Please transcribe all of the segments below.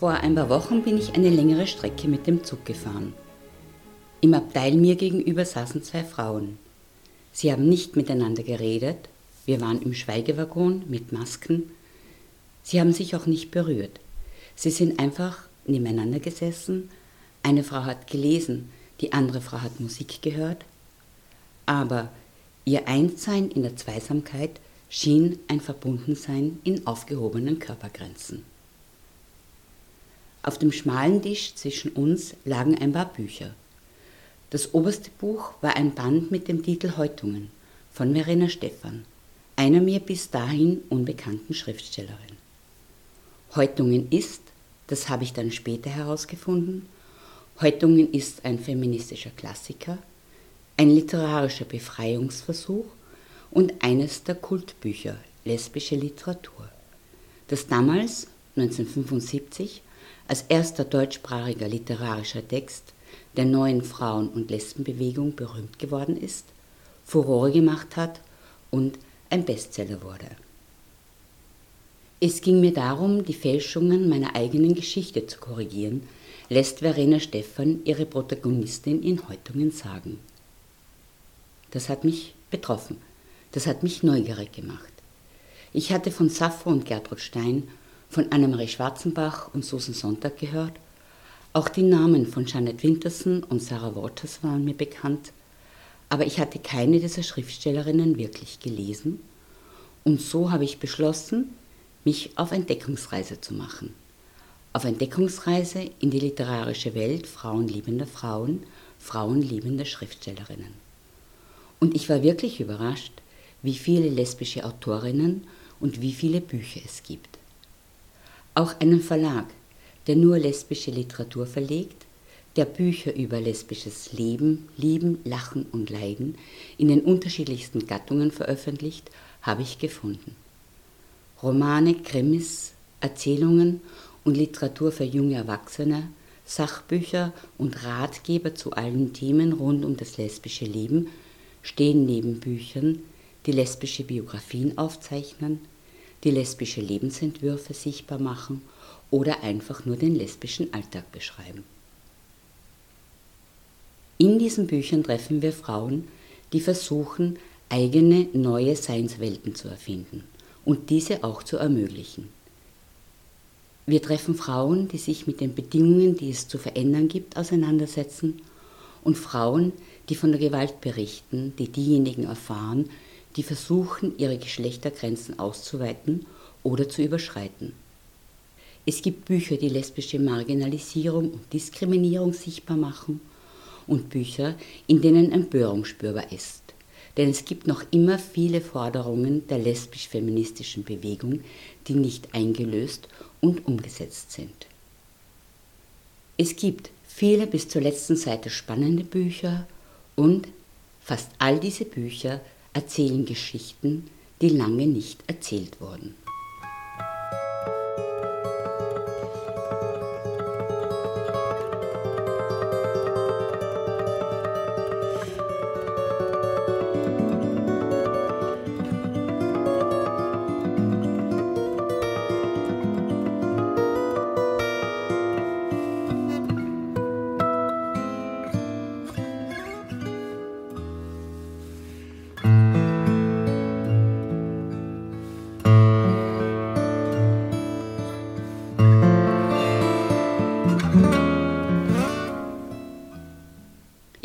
Vor ein paar Wochen bin ich eine längere Strecke mit dem Zug gefahren. Im Abteil mir gegenüber saßen zwei Frauen. Sie haben nicht miteinander geredet, wir waren im Schweigewaggon mit Masken. Sie haben sich auch nicht berührt. Sie sind einfach nebeneinander gesessen. Eine Frau hat gelesen, die andere Frau hat Musik gehört. Aber ihr Einssein in der Zweisamkeit schien ein Verbundensein in aufgehobenen Körpergrenzen. Auf dem schmalen Tisch zwischen uns lagen ein paar Bücher. Das oberste Buch war ein Band mit dem Titel Häutungen von Verena Stephan, einer mir bis dahin unbekannten Schriftstellerin. Häutungen ist, das habe ich dann später herausgefunden, Häutungen ist ein feministischer Klassiker, ein literarischer Befreiungsversuch und eines der Kultbücher lesbische Literatur, das damals, 1975, als erster deutschsprachiger literarischer Text der neuen Frauen- und Lesbenbewegung berühmt geworden ist, Furore gemacht hat und ein Bestseller wurde. Es ging mir darum, die Fälschungen meiner eigenen Geschichte zu korrigieren, lässt Verena Stephan ihre Protagonistin in Häutungen sagen. Das hat mich betroffen, das hat mich neugierig gemacht. Ich hatte von Sappho und Gertrud Stein von Annemarie Schwarzenbach und Susan Sonntag gehört. Auch die Namen von Janet Winterson und Sarah Waters waren mir bekannt, aber ich hatte keine dieser Schriftstellerinnen wirklich gelesen und so habe ich beschlossen, mich auf Entdeckungsreise zu machen. Auf Entdeckungsreise in die literarische Welt frauenliebender Frauen, frauenliebender Schriftstellerinnen. Und ich war wirklich überrascht, wie viele lesbische Autorinnen und wie viele Bücher es gibt. Auch einen Verlag, der nur lesbische Literatur verlegt, der Bücher über lesbisches Leben, Lieben, Lachen und Leiden in den unterschiedlichsten Gattungen veröffentlicht, habe ich gefunden. Romane, Krimis, Erzählungen und Literatur für junge Erwachsene, Sachbücher und Ratgeber zu allen Themen rund um das lesbische Leben stehen neben Büchern, die lesbische Biografien aufzeichnen, die lesbische Lebensentwürfe sichtbar machen oder einfach nur den lesbischen Alltag beschreiben. In diesen Büchern treffen wir Frauen, die versuchen, eigene neue Seinswelten zu erfinden und diese auch zu ermöglichen. Wir treffen Frauen, die sich mit den Bedingungen, die es zu verändern gibt, auseinandersetzen und Frauen, die von der Gewalt berichten, die diejenigen erfahren, die versuchen, ihre Geschlechtergrenzen auszuweiten oder zu überschreiten. Es gibt Bücher, die lesbische Marginalisierung und Diskriminierung sichtbar machen und Bücher, in denen Empörung spürbar ist. Denn es gibt noch immer viele Forderungen der lesbisch-feministischen Bewegung, die nicht eingelöst und umgesetzt sind. Es gibt viele bis zur letzten Seite spannende Bücher und fast all diese Bücher erzählen Geschichten, die lange nicht erzählt wurden.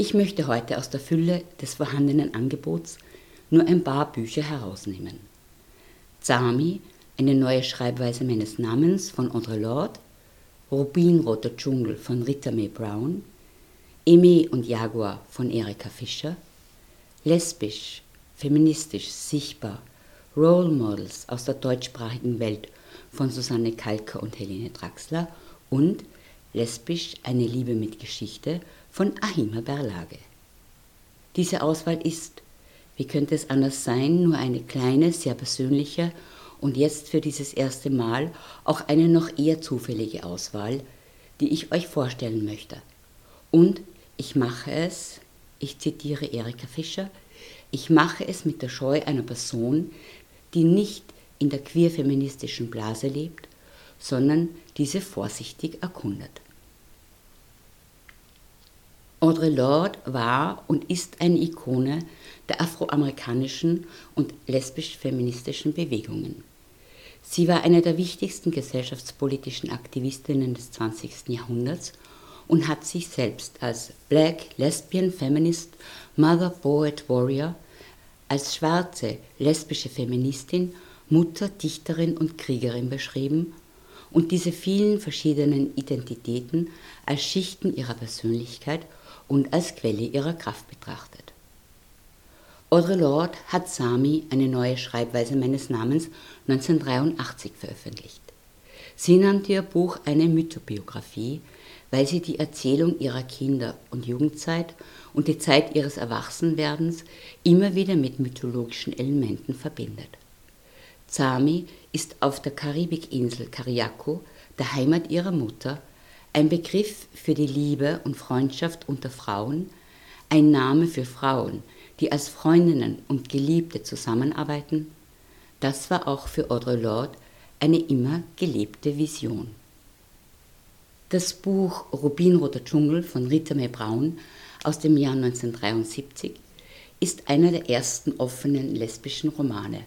Ich möchte heute aus der Fülle des vorhandenen Angebots nur ein paar Bücher herausnehmen. Zami, eine neue Schreibweise meines Namens von Audre Lorde, Rubinroter Dschungel von Rita Mae Brown, Eme und Jaguar von Erika Fischer, Lesbisch, feministisch, sichtbar, Role Models aus der deutschsprachigen Welt von Susanne Kalker und Helene Draxler und Lesbisch, eine Liebe mit Geschichte von Ahima Berlage. Diese Auswahl ist, wie könnte es anders sein, nur eine kleine, sehr persönliche und jetzt für dieses erste Mal auch eine noch eher zufällige Auswahl, die ich euch vorstellen möchte. Und ich mache es, ich zitiere Erika Fischer, ich mache es mit der Scheu einer Person, die nicht in der queer-feministischen Blase lebt, sondern diese vorsichtig erkundet. Audre Lorde war und ist eine Ikone der afroamerikanischen und lesbisch-feministischen Bewegungen. Sie war eine der wichtigsten gesellschaftspolitischen Aktivistinnen des 20. Jahrhunderts und hat sich selbst als Black Lesbian Feminist Mother Poet Warrior, als schwarze lesbische Feministin, Mutter, Dichterin und Kriegerin beschrieben und diese vielen verschiedenen Identitäten als Schichten ihrer Persönlichkeit und als Quelle ihrer Kraft betrachtet. Audre Lorde hat Sami, eine neue Schreibweise meines Namens, 1983 veröffentlicht. Sie nannte ihr Buch eine Mythobiografie, weil sie die Erzählung ihrer Kinder- und Jugendzeit und die Zeit ihres Erwachsenwerdens immer wieder mit mythologischen Elementen verbindet. Sami ist auf der Karibikinsel Kariako, der Heimat ihrer Mutter, ein Begriff für die Liebe und Freundschaft unter Frauen, ein Name für Frauen, die als Freundinnen und Geliebte zusammenarbeiten, das war auch für Audre Lorde eine immer gelebte Vision. Das Buch Rubinroter Dschungel von Rita May Braun aus dem Jahr 1973 ist einer der ersten offenen lesbischen Romane.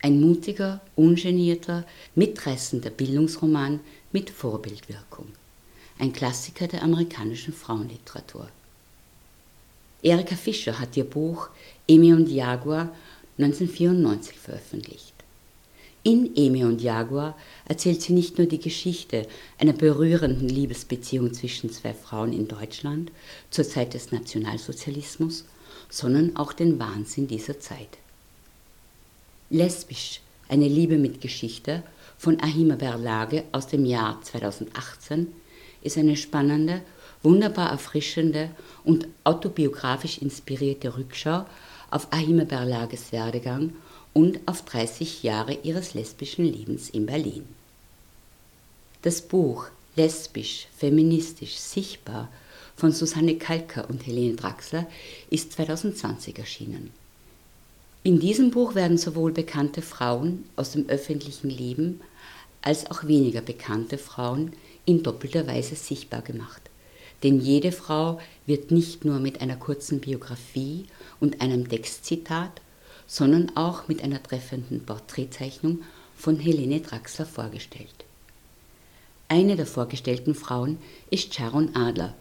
Ein mutiger, ungenierter, mitreißender Bildungsroman mit Vorbildwirkung ein Klassiker der amerikanischen Frauenliteratur. Erika Fischer hat ihr Buch Emi und Jaguar 1994 veröffentlicht. In Emi und Jaguar erzählt sie nicht nur die Geschichte einer berührenden Liebesbeziehung zwischen zwei Frauen in Deutschland zur Zeit des Nationalsozialismus, sondern auch den Wahnsinn dieser Zeit. Lesbisch, eine Liebe mit Geschichte von Ahima Berlage aus dem Jahr 2018 ist eine spannende, wunderbar erfrischende und autobiografisch inspirierte Rückschau auf Ahime Berlages Werdegang und auf 30 Jahre ihres lesbischen Lebens in Berlin. Das Buch Lesbisch, feministisch, sichtbar von Susanne Kalker und Helene Draxler ist 2020 erschienen. In diesem Buch werden sowohl bekannte Frauen aus dem öffentlichen Leben als auch weniger bekannte Frauen in doppelter Weise sichtbar gemacht. Denn jede Frau wird nicht nur mit einer kurzen Biografie und einem Textzitat, sondern auch mit einer treffenden Porträtzeichnung von Helene Draxler vorgestellt. Eine der vorgestellten Frauen ist Sharon Adler,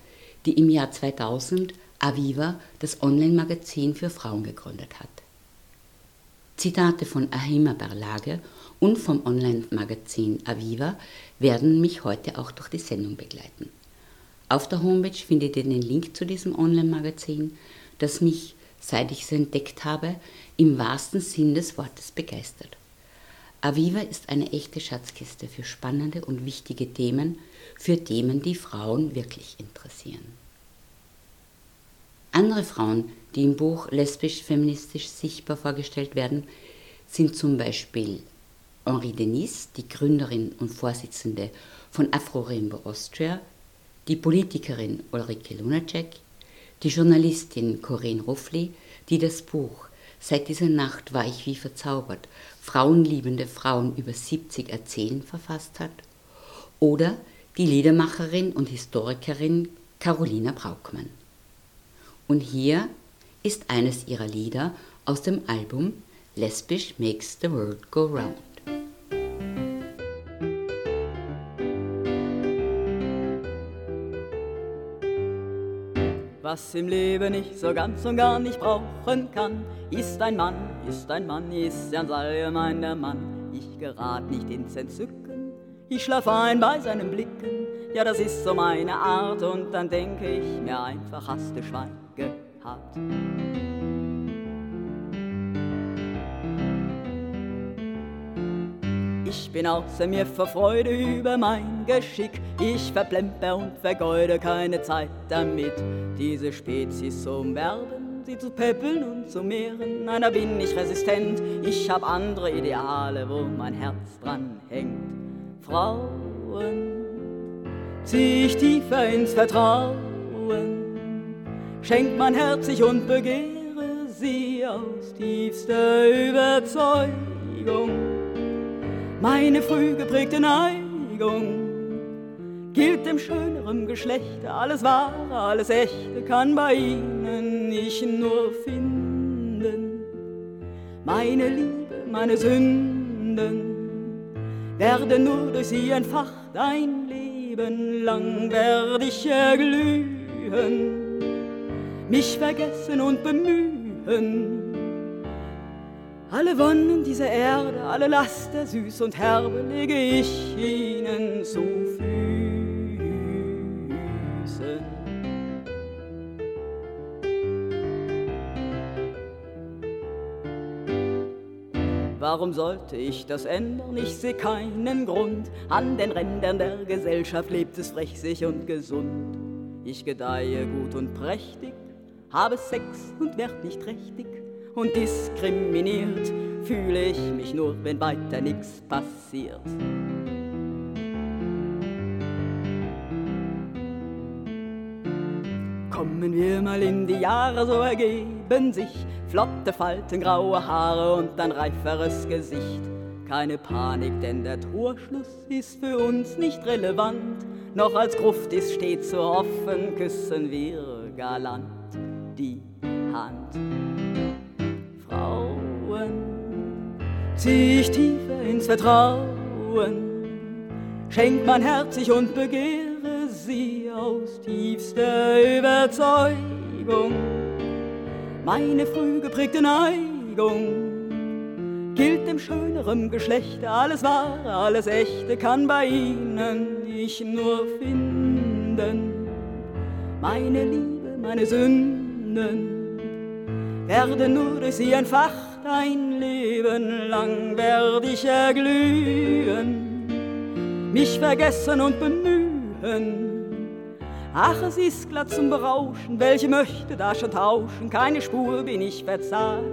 die im Jahr 2000 Aviva, das Online-Magazin für Frauen, gegründet hat. Zitate von Ahima Berlage und vom Online-Magazin Aviva werden mich heute auch durch die Sendung begleiten. Auf der Homepage findet ihr den Link zu diesem Online-Magazin, das mich, seit ich es entdeckt habe, im wahrsten Sinn des Wortes begeistert. Aviva ist eine echte Schatzkiste für spannende und wichtige Themen, für Themen, die Frauen wirklich interessieren. Andere Frauen, die im Buch lesbisch-feministisch sichtbar vorgestellt werden, sind zum Beispiel Henri Denis, die Gründerin und Vorsitzende von Afro Rainbow Austria, die Politikerin Ulrike Lunacek, die Journalistin Corinne Ruffli, die das Buch Seit dieser Nacht war ich wie verzaubert, frauenliebende Frauen über 70 erzählen verfasst hat, oder die Liedermacherin und Historikerin Carolina Braukmann. Und hier ist eines ihrer Lieder aus dem Album Lesbisch Makes the World Go Round. Was im Leben ich so ganz und gar nicht brauchen kann, ist ein Mann, ist ein Mann, ist ganz allgemein der Mann. Ich gerat nicht ins Entzücken, ich schlaf ein bei seinen Blicken, ja das ist so meine Art und dann denke ich mir einfach, hast du Schwein gehabt. Ich bin außer mir vor Freude über mein Geschick. Ich verplemper und vergeude keine Zeit damit, diese Spezies zu umwerben, sie zu peppeln und zu mehren. Nein, da bin ich resistent. Ich hab andere Ideale, wo mein Herz dran hängt. Frauen zieh ich tiefer ins Vertrauen, schenkt mein Herz sich und begehre sie aus tiefster Überzeugung meine früh geprägte Neigung. Gilt dem schöneren Geschlechte, alles wahre, alles echte kann bei ihnen ich nur finden. Meine Liebe, meine Sünden werden nur durch sie entfacht, ein Leben lang werde ich erglühen, mich vergessen und bemühen alle Wonnen dieser Erde, alle Laster süß und herbe lege ich ihnen zu Füßen. Warum sollte ich das ändern? Ich seh keinen Grund. An den Rändern der Gesellschaft lebt es frech, sich und gesund. Ich gedeihe gut und prächtig, habe Sex und werd nicht trächtig und diskriminiert fühle ich mich nur, wenn weiter nichts passiert. Kommen wir mal in die Jahre, so ergeben sich flotte Falten, graue Haare und ein reiferes Gesicht. Keine Panik, denn der Torschluss ist für uns nicht relevant. Noch als Gruft ist stets so offen, küssen wir galant zieh ich tiefer ins Vertrauen, schenkt mein Herz ich und begehre sie aus tiefster Überzeugung. Meine früh geprägte Neigung gilt dem schöneren Geschlechte, alles wahre, alles echte kann bei ihnen ich nur finden. Meine Liebe, meine Sünden werden nur durch sie entfacht ein Leben lang werd ich erglühen, mich vergessen und bemühen. Ach, es ist glatt zum Berauschen, welche möchte da schon tauschen, keine Spur bin ich verzagt,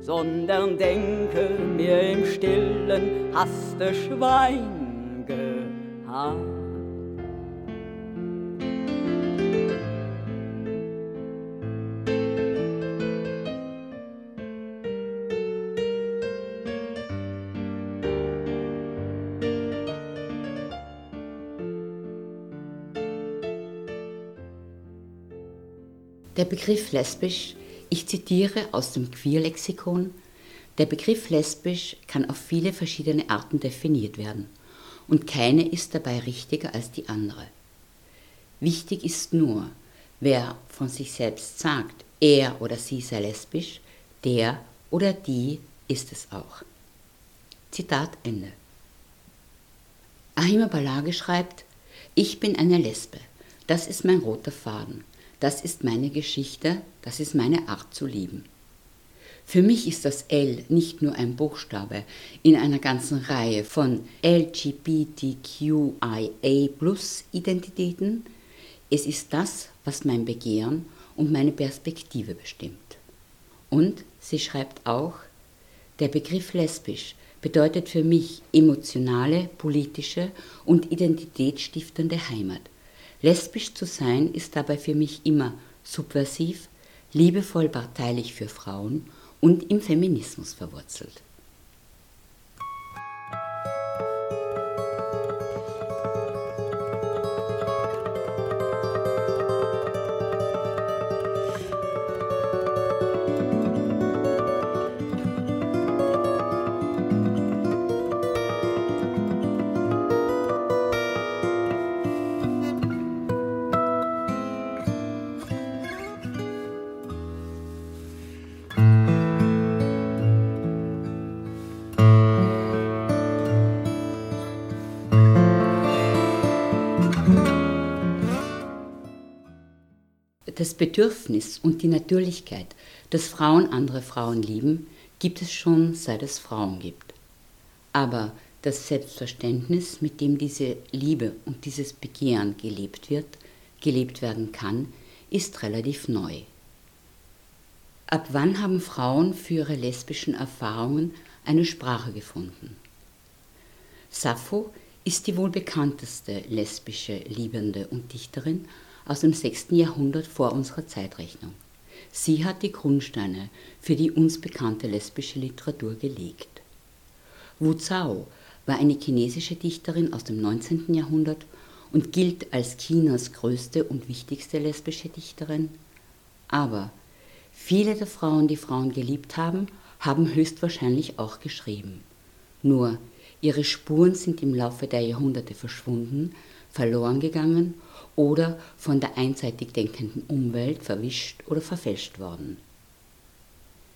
sondern denke mir im Stillen, hast du Schwein gehabt. Der Begriff lesbisch, ich zitiere aus dem Queer-Lexikon, der Begriff lesbisch kann auf viele verschiedene Arten definiert werden und keine ist dabei richtiger als die andere. Wichtig ist nur, wer von sich selbst sagt, er oder sie sei lesbisch, der oder die ist es auch. Zitat Ende. Ahima Balage schreibt, ich bin eine Lesbe, das ist mein roter Faden das ist meine Geschichte, das ist meine Art zu lieben. Für mich ist das L nicht nur ein Buchstabe in einer ganzen Reihe von LGBTQIA-Identitäten, es ist das, was mein Begehren und meine Perspektive bestimmt. Und sie schreibt auch, der Begriff lesbisch bedeutet für mich emotionale, politische und identitätsstiftende Heimat. Lesbisch zu sein ist dabei für mich immer subversiv, liebevoll parteilich für Frauen und im Feminismus verwurzelt. Das Bedürfnis und die Natürlichkeit, dass Frauen andere Frauen lieben, gibt es schon seit es Frauen gibt. Aber das Selbstverständnis, mit dem diese Liebe und dieses Begehren gelebt wird, gelebt werden kann, ist relativ neu. Ab wann haben Frauen für ihre lesbischen Erfahrungen eine Sprache gefunden? Sappho ist die wohl bekannteste lesbische Liebende und Dichterin aus dem 6. Jahrhundert vor unserer Zeitrechnung. Sie hat die Grundsteine für die uns bekannte lesbische Literatur gelegt. Wu Zhao war eine chinesische Dichterin aus dem 19. Jahrhundert und gilt als Chinas größte und wichtigste lesbische Dichterin. Aber viele der Frauen, die Frauen geliebt haben, haben höchstwahrscheinlich auch geschrieben. Nur ihre Spuren sind im Laufe der Jahrhunderte verschwunden, verloren gegangen oder von der einseitig denkenden Umwelt verwischt oder verfälscht worden.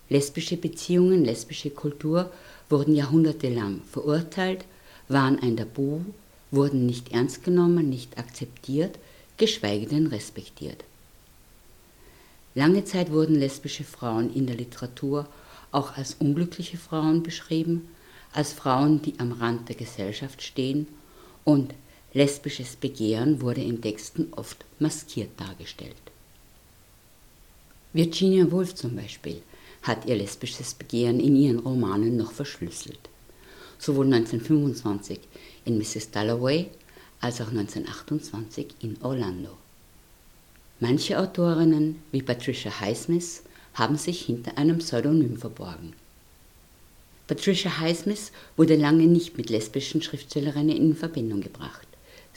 Lesbische Beziehungen, lesbische Kultur wurden jahrhundertelang verurteilt, waren ein Tabu, wurden nicht ernst genommen, nicht akzeptiert, geschweige denn respektiert. Lange Zeit wurden lesbische Frauen in der Literatur auch als unglückliche Frauen beschrieben, als Frauen, die am Rand der Gesellschaft stehen und lesbisches Begehren wurde in Texten oft maskiert dargestellt. Virginia Woolf zum Beispiel hat ihr lesbisches Begehren in ihren Romanen noch verschlüsselt. Sowohl 1925 in Mrs. Dalloway als auch 1928 in Orlando. Manche Autorinnen, wie Patricia Highsmith, haben sich hinter einem Pseudonym verborgen. Patricia Highsmith wurde lange nicht mit lesbischen Schriftstellerinnen in Verbindung gebracht.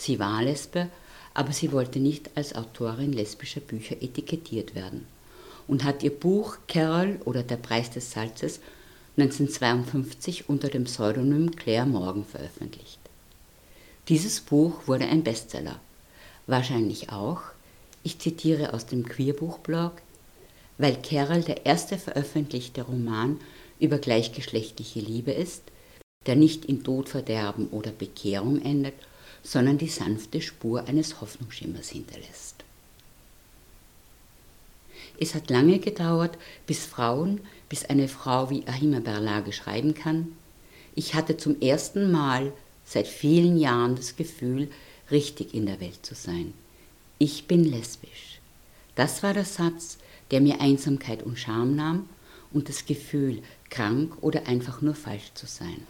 Sie war Lesbe, aber sie wollte nicht als Autorin lesbischer Bücher etikettiert werden und hat ihr Buch Carol oder Der Preis des Salzes 1952 unter dem Pseudonym Claire Morgan veröffentlicht. Dieses Buch wurde ein Bestseller. Wahrscheinlich auch, ich zitiere aus dem Queerbuch-Blog, weil Carol der erste veröffentlichte Roman über gleichgeschlechtliche Liebe ist, der nicht in Tod, Verderben oder Bekehrung endet, sondern die sanfte Spur eines Hoffnungsschimmers hinterlässt. Es hat lange gedauert, bis Frauen, bis eine Frau wie Ahima Berlage schreiben kann. Ich hatte zum ersten Mal seit vielen Jahren das Gefühl, richtig in der Welt zu sein. Ich bin lesbisch. Das war der Satz, der mir Einsamkeit und Scham nahm und das Gefühl, krank oder einfach nur falsch zu sein.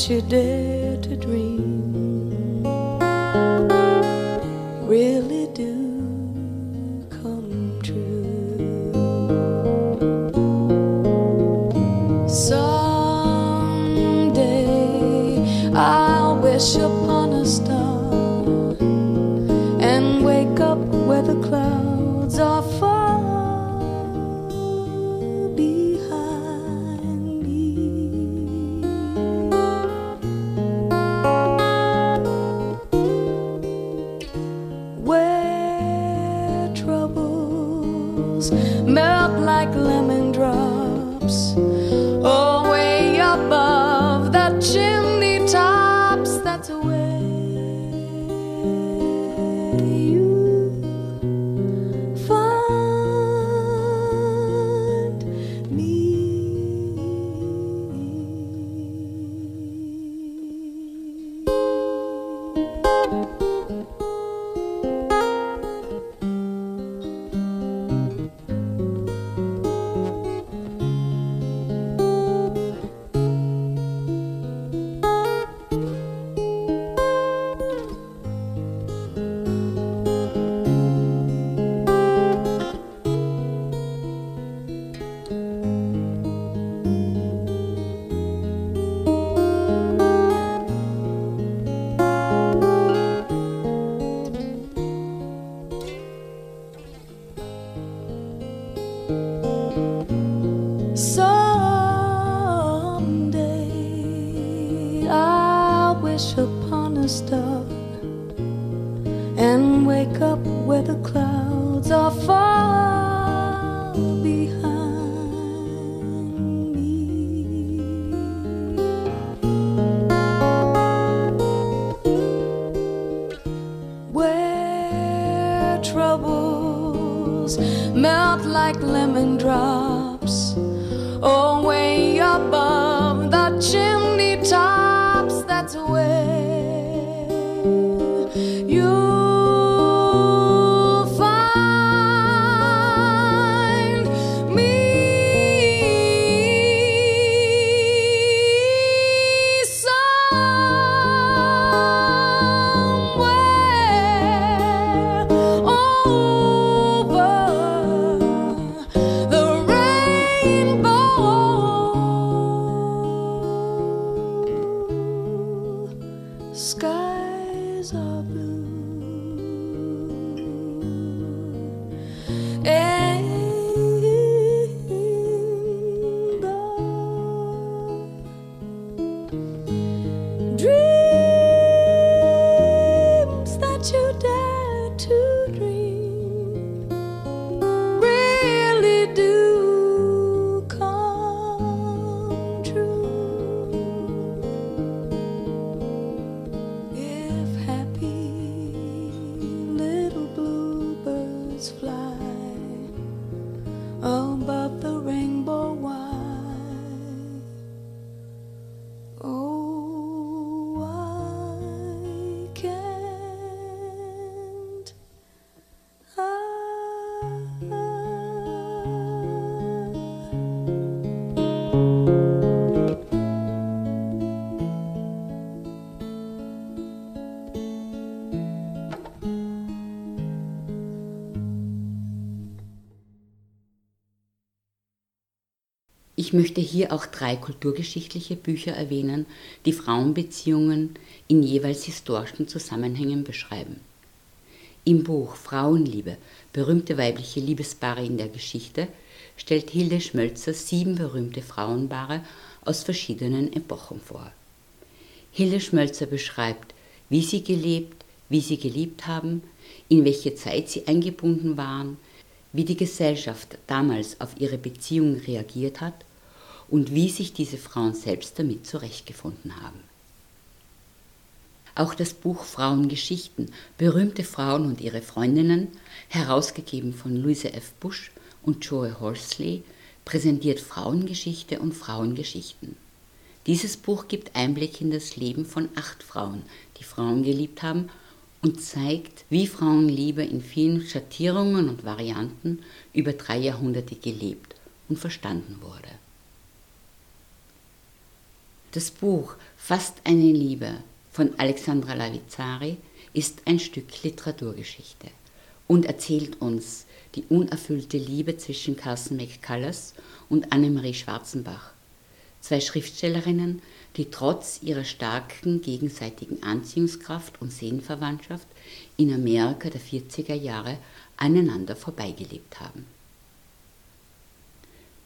today. Ich möchte hier auch drei kulturgeschichtliche Bücher erwähnen, die Frauenbeziehungen in jeweils historischen Zusammenhängen beschreiben. Im Buch Frauenliebe, berühmte weibliche Liebespaare in der Geschichte, stellt Hilde Schmölzer sieben berühmte Frauenpaare aus verschiedenen Epochen vor. Hilde Schmölzer beschreibt, wie sie gelebt, wie sie geliebt haben, in welche Zeit sie eingebunden waren, wie die Gesellschaft damals auf ihre Beziehung reagiert hat und wie sich diese Frauen selbst damit zurechtgefunden haben. Auch das Buch Frauengeschichten, berühmte Frauen und ihre Freundinnen, herausgegeben von Louise F. Bush und Joe Horsley, präsentiert Frauengeschichte und Frauengeschichten. Dieses Buch gibt Einblick in das Leben von acht Frauen, die Frauen geliebt haben und zeigt, wie Frauenliebe in vielen Schattierungen und Varianten über drei Jahrhunderte gelebt und verstanden wurde. Das Buch Fast eine Liebe von Alexandra Lavizzari ist ein Stück Literaturgeschichte und erzählt uns die unerfüllte Liebe zwischen Carson McCullers und Annemarie Schwarzenbach, zwei Schriftstellerinnen, die trotz ihrer starken gegenseitigen Anziehungskraft und Seelenverwandtschaft in Amerika der 40er Jahre aneinander vorbeigelebt haben.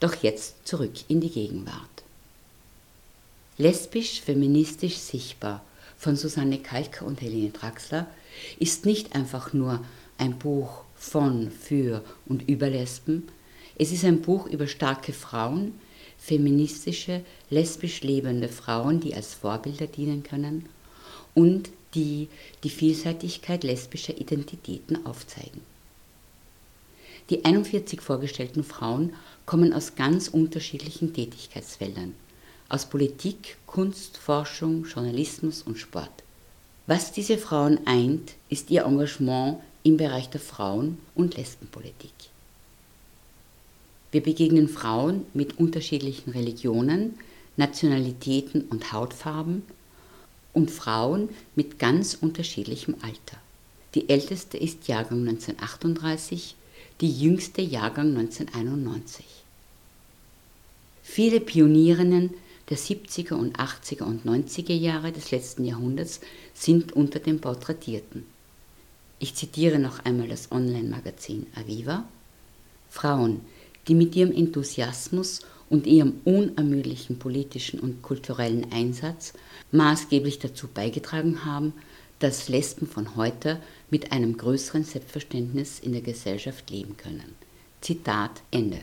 Doch jetzt zurück in die Gegenwart. Lesbisch, feministisch sichtbar. Von Susanne Kalker und Helene Draxler ist nicht einfach nur ein Buch von, für und über Lesben, es ist ein Buch über starke Frauen, feministische, lesbisch lebende Frauen, die als Vorbilder dienen können und die die Vielseitigkeit lesbischer Identitäten aufzeigen. Die 41 vorgestellten Frauen kommen aus ganz unterschiedlichen Tätigkeitsfeldern, aus Politik, Kunst, Forschung, Journalismus und Sport. Was diese Frauen eint, ist ihr Engagement im Bereich der Frauen- und Lesbenpolitik. Wir begegnen Frauen mit unterschiedlichen Religionen, Nationalitäten und Hautfarben und Frauen mit ganz unterschiedlichem Alter. Die älteste ist Jahrgang 1938, die jüngste Jahrgang 1991. Viele Pionierinnen der 70er und 80er und 90er Jahre des letzten Jahrhunderts sind unter den Porträtierten. Ich zitiere noch einmal das Online-Magazin Aviva. Frauen, die mit ihrem Enthusiasmus und ihrem unermüdlichen politischen und kulturellen Einsatz maßgeblich dazu beigetragen haben, dass Lesben von heute mit einem größeren Selbstverständnis in der Gesellschaft leben können. Zitat Ende.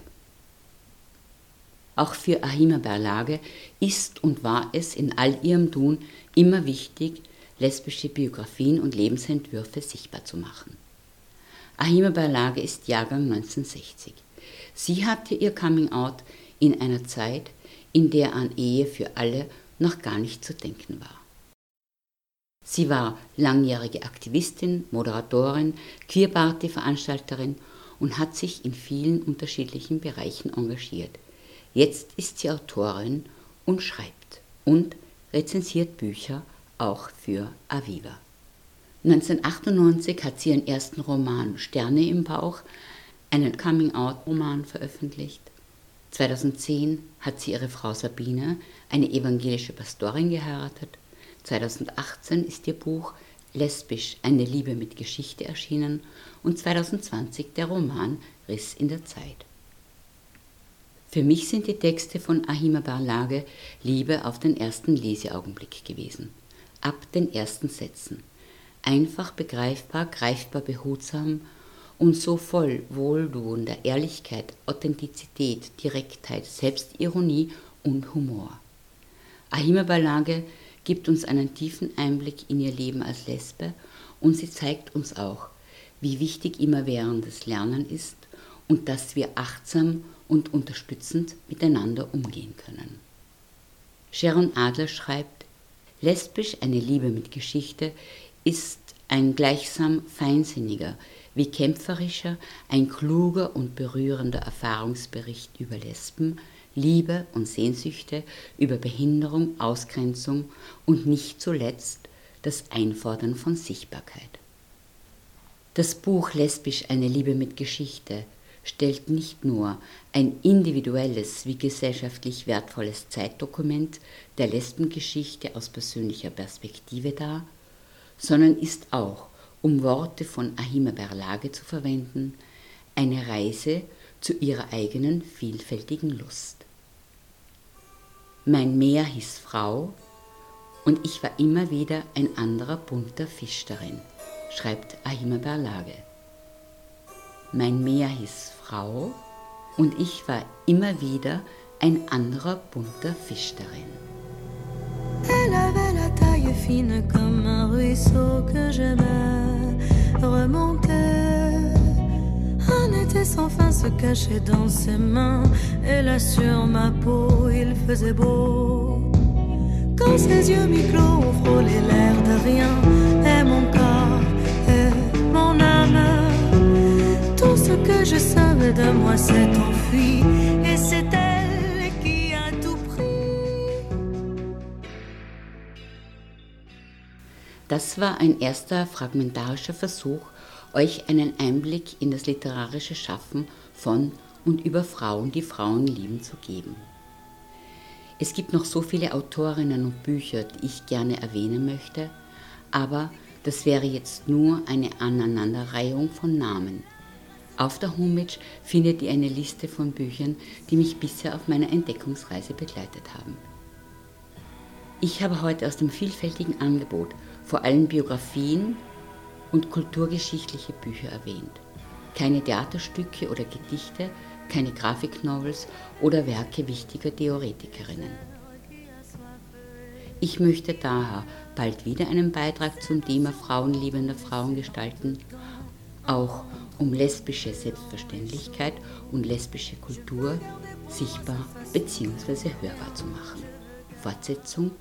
Auch für Ahima Berlage ist und war es in all ihrem Tun immer wichtig, lesbische Biografien und Lebensentwürfe sichtbar zu machen. Ahima Berlage ist Jahrgang 1960. Sie hatte ihr Coming-out in einer Zeit, in der an Ehe für alle noch gar nicht zu denken war. Sie war langjährige Aktivistin, Moderatorin, Queerparty-Veranstalterin und hat sich in vielen unterschiedlichen Bereichen engagiert. Jetzt ist sie Autorin und schreibt und rezensiert Bücher auch für Aviva. 1998 hat sie ihren ersten Roman Sterne im Bauch, einen Coming-out-Roman veröffentlicht. 2010 hat sie ihre Frau Sabine, eine evangelische Pastorin, geheiratet. 2018 ist ihr Buch Lesbisch, eine Liebe mit Geschichte erschienen und 2020 der Roman Riss in der Zeit. Für mich sind die Texte von Ahima Barlage Liebe auf den ersten Leseaugenblick gewesen, ab den ersten Sätzen. Einfach begreifbar, greifbar behutsam und so voll wohltuender Ehrlichkeit, Authentizität, Direktheit, Selbstironie und Humor. Ahima Barlage gibt uns einen tiefen Einblick in ihr Leben als Lesbe und sie zeigt uns auch, wie wichtig immerwährendes Lernen ist und dass wir achtsam und unterstützend miteinander umgehen können. Sharon Adler schreibt, lesbisch eine Liebe mit Geschichte ist ein gleichsam feinsinniger, wie kämpferischer, ein kluger und berührender Erfahrungsbericht über Lesben, Liebe und Sehnsüchte, über Behinderung, Ausgrenzung und nicht zuletzt das Einfordern von Sichtbarkeit. Das Buch Lesbisch eine Liebe mit Geschichte stellt nicht nur ein individuelles wie gesellschaftlich wertvolles Zeitdokument der Lesbengeschichte aus persönlicher Perspektive dar, sondern ist auch, um Worte von Ahima Berlage zu verwenden, eine Reise zu ihrer eigenen vielfältigen Lust. Mein Meer hieß Frau und ich war immer wieder ein anderer bunter Fisch darin, schreibt Ahima Berlage. Mein Meer hieß Frau und ich war immer wieder ein anderer bunter Fisch darin. Elle avait la taille fine comme un ruisseau que j'aimais remonter. Un été sans fin se cachait dans ses mains, et là sur ma peau il faisait beau. Quand ses yeux mi-clos ont frôlé l'air de rien, et mon corps et mon âme, ce que je savais de moi s'est enfui, et c'est elle qui a tout pris. Das war ein erster fragmentarischer Versuch, euch einen Einblick in das literarische Schaffen von und über Frauen, die Frauen lieben, zu geben. Es gibt noch so viele Autorinnen und Bücher, die ich gerne erwähnen möchte, aber das wäre jetzt nur eine Aneinanderreihung von Namen. Auf der Homepage findet ihr eine Liste von Büchern, die mich bisher auf meiner Entdeckungsreise begleitet haben. Ich habe heute aus dem vielfältigen Angebot vor allem Biografien und kulturgeschichtliche Bücher erwähnt. Keine Theaterstücke oder Gedichte, keine Grafiknovels oder Werke wichtiger Theoretikerinnen. Ich möchte daher bald wieder einen Beitrag zum Thema frauenliebender Frauen gestalten, auch um lesbische Selbstverständlichkeit und lesbische Kultur sichtbar bzw. hörbar zu machen. Fortsetzung.